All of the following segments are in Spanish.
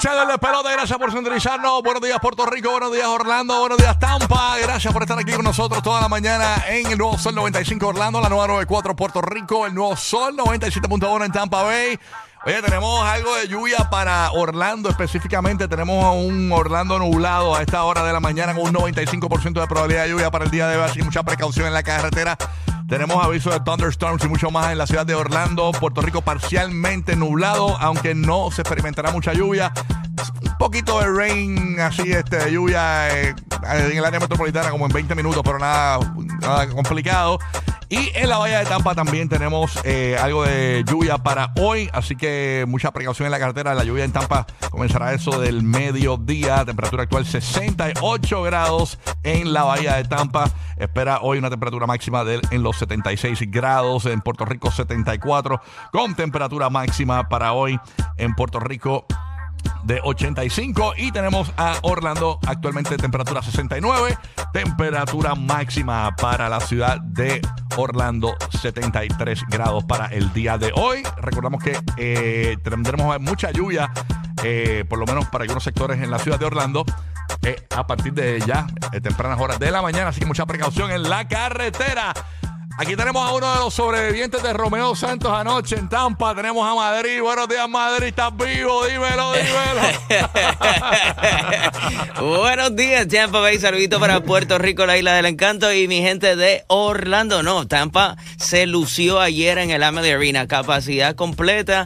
escuchando el despelote. Gracias por sintonizarnos. Buenos días, Puerto Rico. Buenos días, Orlando. Buenos días, Tampa. Gracias por estar aquí con nosotros toda la mañana en el Nuevo Sol 95 Orlando, la nueva 94 Puerto Rico, el Nuevo Sol 97.1 en Tampa Bay. Oye, tenemos algo de lluvia para Orlando específicamente. Tenemos un Orlando nublado a esta hora de la mañana con un 95% de probabilidad de lluvia para el día de hoy. Así mucha precaución en la carretera. Tenemos aviso de thunderstorms y mucho más en la ciudad de Orlando. Puerto Rico parcialmente nublado, aunque no se experimentará mucha lluvia. Un poquito de rain, así, este, de lluvia eh, en el área metropolitana, como en 20 minutos, pero nada, nada complicado. Y en la bahía de Tampa también tenemos eh, algo de lluvia para hoy, así que mucha precaución en la carretera. La lluvia en Tampa comenzará eso del mediodía, temperatura actual 68 grados en la bahía de Tampa. Espera hoy una temperatura máxima de, en los 76 grados, en Puerto Rico 74, con temperatura máxima para hoy en Puerto Rico de 85 y tenemos a Orlando actualmente temperatura 69, temperatura máxima para la ciudad de Orlando 73 grados para el día de hoy. Recordamos que eh, tendremos mucha lluvia, eh, por lo menos para algunos sectores en la ciudad de Orlando. eh, a partir de ya, eh, tempranas horas de la mañana, así que mucha precaución en la carretera. Aquí tenemos a uno de los sobrevivientes de Romeo Santos anoche en Tampa. Tenemos a Madrid. Buenos días, Madrid. ¿Estás vivo? Dímelo, dímelo. Buenos días, Tampa Bay. Saludito para Puerto Rico, la isla del encanto y mi gente de Orlando. No, Tampa se lució ayer en el Amelie Arena, capacidad completa.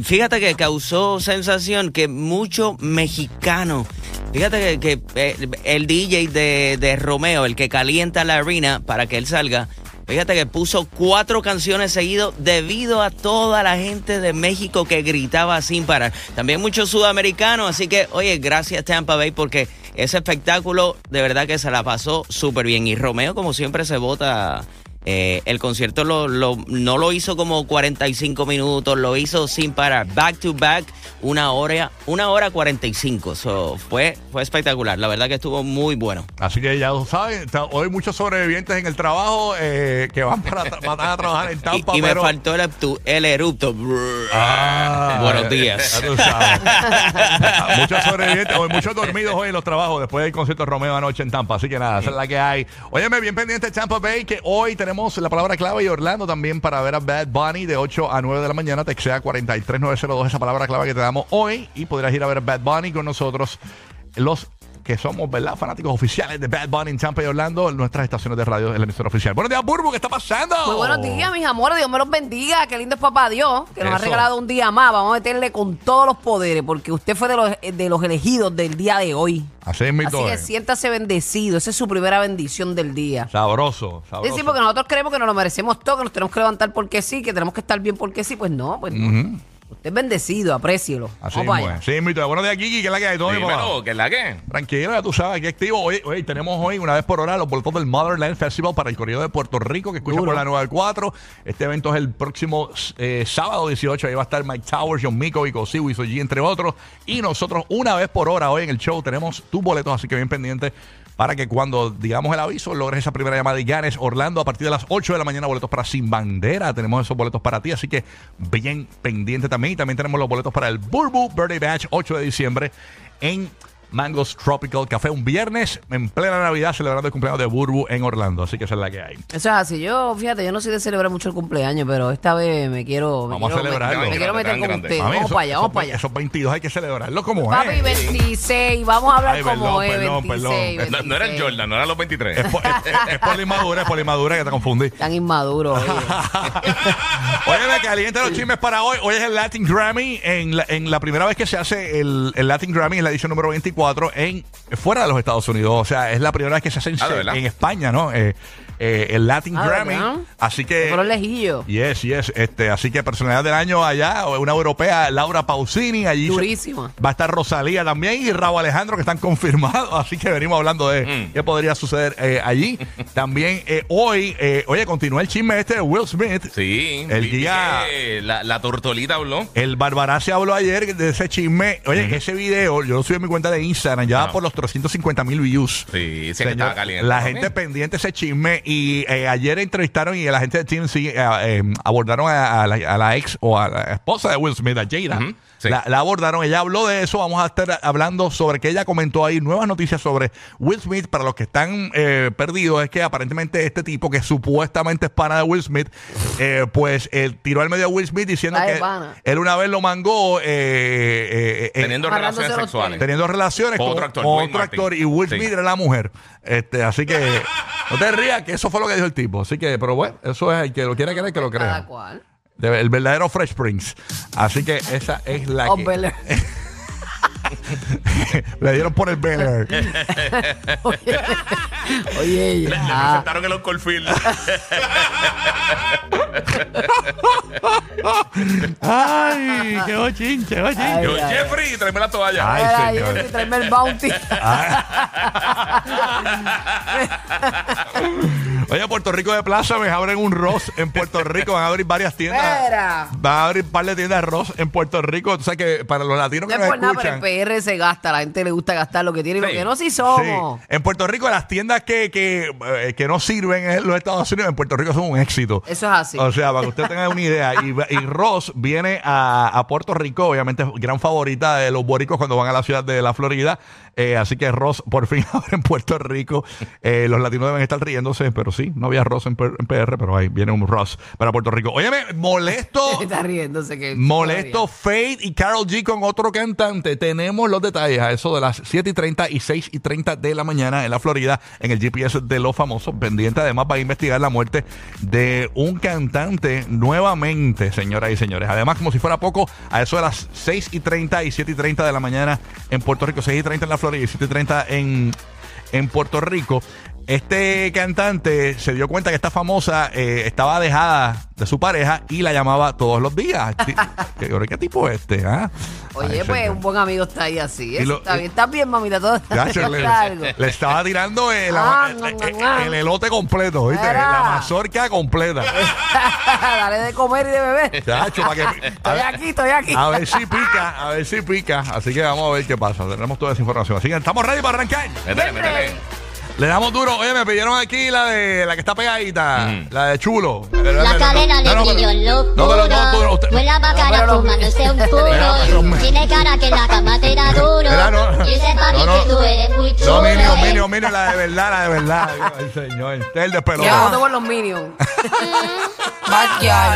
Fíjate que causó sensación que mucho mexicano. Fíjate que, eh, el DJ de Romeo, el que calienta la arena para que él salga, Fíjate que puso cuatro canciones seguidos debido a toda la gente de México que gritaba sin parar. También muchos sudamericanos, así que, oye, gracias Tampa Bay porque ese espectáculo de verdad que se la pasó súper bien. Y Romeo, como siempre, se vota. Eh, el concierto lo, lo- no lo hizo como 45 minutos, lo hizo sin parar, back to back, una hora, una hora 45. So, fue, fue espectacular, la verdad que estuvo muy bueno. Así que ya lo saben, hoy muchos sobrevivientes en el trabajo eh, que van para van a trabajar en Tampa. y me pero- faltó el, el erupto. Ah, Buenos días. muchos sobrevivientes, hoy muchos dormidos hoy en los trabajos después del concierto Romeo anoche en Tampa. Así que nada, esa es la que hay. Óyeme, bien pendiente Tampa Bay, que hoy tenemos la palabra clave y Orlando también para ver a Bad Bunny de 8 a 9 de la mañana. Texea 43902, esa palabra clave que te damos hoy. Y podrás ir a ver a Bad Bunny con nosotros, los que somos, ¿verdad? Fanáticos oficiales de Bad Bunny en Tampa y Orlando, en nuestras estaciones de radio, en la emisora oficial. Buenos días, Burbu, ¿qué está pasando? Muy buenos días, mis amores. Dios me los bendiga. Qué lindo es papá Dios, que nos ha regalado un día más. Vamos a meterle con todos los poderes, porque usted fue de los, de los elegidos del día de hoy. Así es, mi Así que eh. siéntase bendecido. Esa es su primera bendición del día. Sabroso, Sí, sabroso. sí, porque nosotros creemos que nos lo merecemos todo, que nos tenemos que levantar porque sí, que tenemos que estar bien porque sí. Pues no, pues no. Usted es bendecido, aprécielo. Así Vamos para mismo allá. es. Sí, mi. Buenos días, Kiki, que es la que hay todo, mi papá? Dímelo, ¿qué es la que? Tranquilo, ya tú sabes, aquí activo. Hoy, hoy tenemos hoy, una vez por hora, los boletos del Motherland Festival para el Correo de Puerto Rico, que escucha Duro. por la 94. Este evento es el próximo eh, sábado 18. Ahí va a estar Mike Towers, John Mico, Vico Sibu y Soji, entre otros. Y nosotros, una vez por hora, hoy en el show, tenemos tus boletos, así que bien pendiente para que cuando digamos el aviso logres esa primera llamada y ganes Orlando a partir de las 8 de la mañana boletos para Sin Bandera tenemos esos boletos para ti así que bien pendiente también y también tenemos los boletos para el Burbu Birthday Batch 8 de diciembre en Mangos Tropical Café un viernes en plena Navidad celebrando el cumpleaños de Burbu en Orlando así que esa es la que hay Eso es así. Yo, fíjate, yo no soy de celebrar mucho el cumpleaños, pero esta vez me quiero. me Vamos a quiero- celebrarlo. Me, me quiero meter con grande. Mami, Vamos eso- para allá, vamos esos- para allá. esos 22 hay que celebrarlo como Papi, es 26. Vamos a hablar Ay, como perdón, es. perdón, 26, perdón. No, no era el 26. Jordan, no eran los 23. es, po- es- es por la inmadura es por la inmadura que te confundí Tan inmaduro. oye. Oye, me caliente los chismes para hoy. Hoy es el Latin Grammy. En la, en la primera vez que se hace el, el Latin Grammy, en la edición número 24, en fuera de los Estados Unidos. O sea, es la primera vez que se hace en, Ah, ¿de verdad? en España, ¿no? Eh, eh, el Latin Ah, Grammy. ¿verdad? Así que. Fueron lejillos. Yes, yes. Este, así que personalidad del año allá, una europea, Laura Pausini, allí. se- Durísima. Va a estar Rosalía también y Raúl Alejandro que están confirmados. Así que venimos hablando de Mm. qué podría suceder eh, allí. también eh, hoy, eh, oye, continúa el chisme este de Will Smith. Sí. El vi día- que La, la tortolita habló. El Barbarazzi habló ayer de ese chisme. Oye, ese video, yo lo subí en mi cuenta de Instagram, ya va Ajá. por los 350 mil views. Sí, sí que Señor, estaba caliente. La ¿no? gente pendiente de ese chisme y eh, ayer entrevistaron y la gente de TMZ eh, eh, abordaron a, a la, a la ex o a la esposa de Will Smith, a Jada. Sí. la, la abordaron, ella habló de eso. Vamos a estar hablando sobre que ella comentó ahí nuevas noticias sobre Will Smith. Para los que están eh, perdidos, es que aparentemente este tipo, que supuestamente es pana de Will Smith, eh, pues tiró al medio a Will Smith diciendo que pana. él una vez lo mangó eh, eh, eh, Teniendo relaciones sexuales. teniendo relaciones Con con, otro actor, con Dwayne otro Martin. actor y Will Sí. Smith era la mujer. Este, así que no te rías que eso fue lo que dijo el tipo. Así que, pero bueno, eso es el que lo quiera creer que lo Cada crea. cual. De- el verdadero Fresh Prince. Así que esa es la Oh, que Bel Air. le dieron por el Bel Air. Oye, oye, Le ya. presentaron el Uncle Phil. Ay, qué bochinche, qué bochinche. Ay, Yo, ay. Jeffrey, tráeme la toalla. Ay, señor. Jeffrey, tráeme el bounty. Oye, Puerto Rico de Plaza me abren un Ross en Puerto Rico. Van a abrir varias tiendas. Espera. Van a abrir un par de tiendas de Ross en Puerto Rico. O sea que para los latinos No que es nos por nada, pero escuchan. el PR se gasta. La gente le gusta gastar lo que tiene y lo Sí. que no, sí Sí. somos. En Puerto Rico, las tiendas que, que, eh, que no sirven en los Estados Unidos, en Puerto Rico son un éxito. Eso es así. O sea, para que usted tenga una idea. Y, y Ross viene a, a Puerto Rico, obviamente es gran favorita de los boricos cuando van a la ciudad de la Florida. Eh, así que Ross por fin abre en Puerto Rico. Eh, los latinos deben estar riéndose, pero sí, no había Ross en, en PR, pero ahí viene un Ross para Puerto Rico. Óyeme, molesto. Está riéndose que. Molesto Fade y Carol G con otro cantante. Tenemos los detalles a eso de las 7 y 30 y 6 y 30 de la mañana en la Florida, en el GPS de los famosos. Pendiente además va a investigar la muerte de un cantante nuevamente, señoras y señores. Además, como si fuera poco, a eso de las 6 y 30 y 7 y 30 de la mañana en Puerto Rico, 6 y 30 en la Florida y 7 y 30 en, en Puerto Rico. Este cantante se dio cuenta que esta famosa eh, estaba dejada de su pareja y la llamaba todos los días. ¿Qué, tipo es este? ah? Oye, Ay, pues señor. un buen amigo está ahí así. Y eso lo- está bien. Bien, mamita. Todo está Gacho, le, estaba tirando el, Ah, el- el- el elote completo, ¿viste? Era. La mazorca completa. Dale de comer y de beber. Chacho, para que, Estoy ver, aquí, estoy aquí. a ver si pica, a ver si pica. Así que vamos a ver qué pasa. Tenemos toda esa información. Así que estamos ready para arrancar. Métele, métele. Le damos duro. Oye, me pidieron aquí la de la que está pegadita, Mm. la de chulo. La cadena le brilló en No, pero no, tú no, locura. usted- Huele a No, pero lo- fumándose un pero puro. Tiene cara que la cama te da duro. Mira, no. Y ese papi No, no. que tú eres muy chulo. No, Minio, eh. Minio, Minio, la de verdad, la de verdad. Ay, señor. El de Ya, pelota. voto por los Minions. Backyard.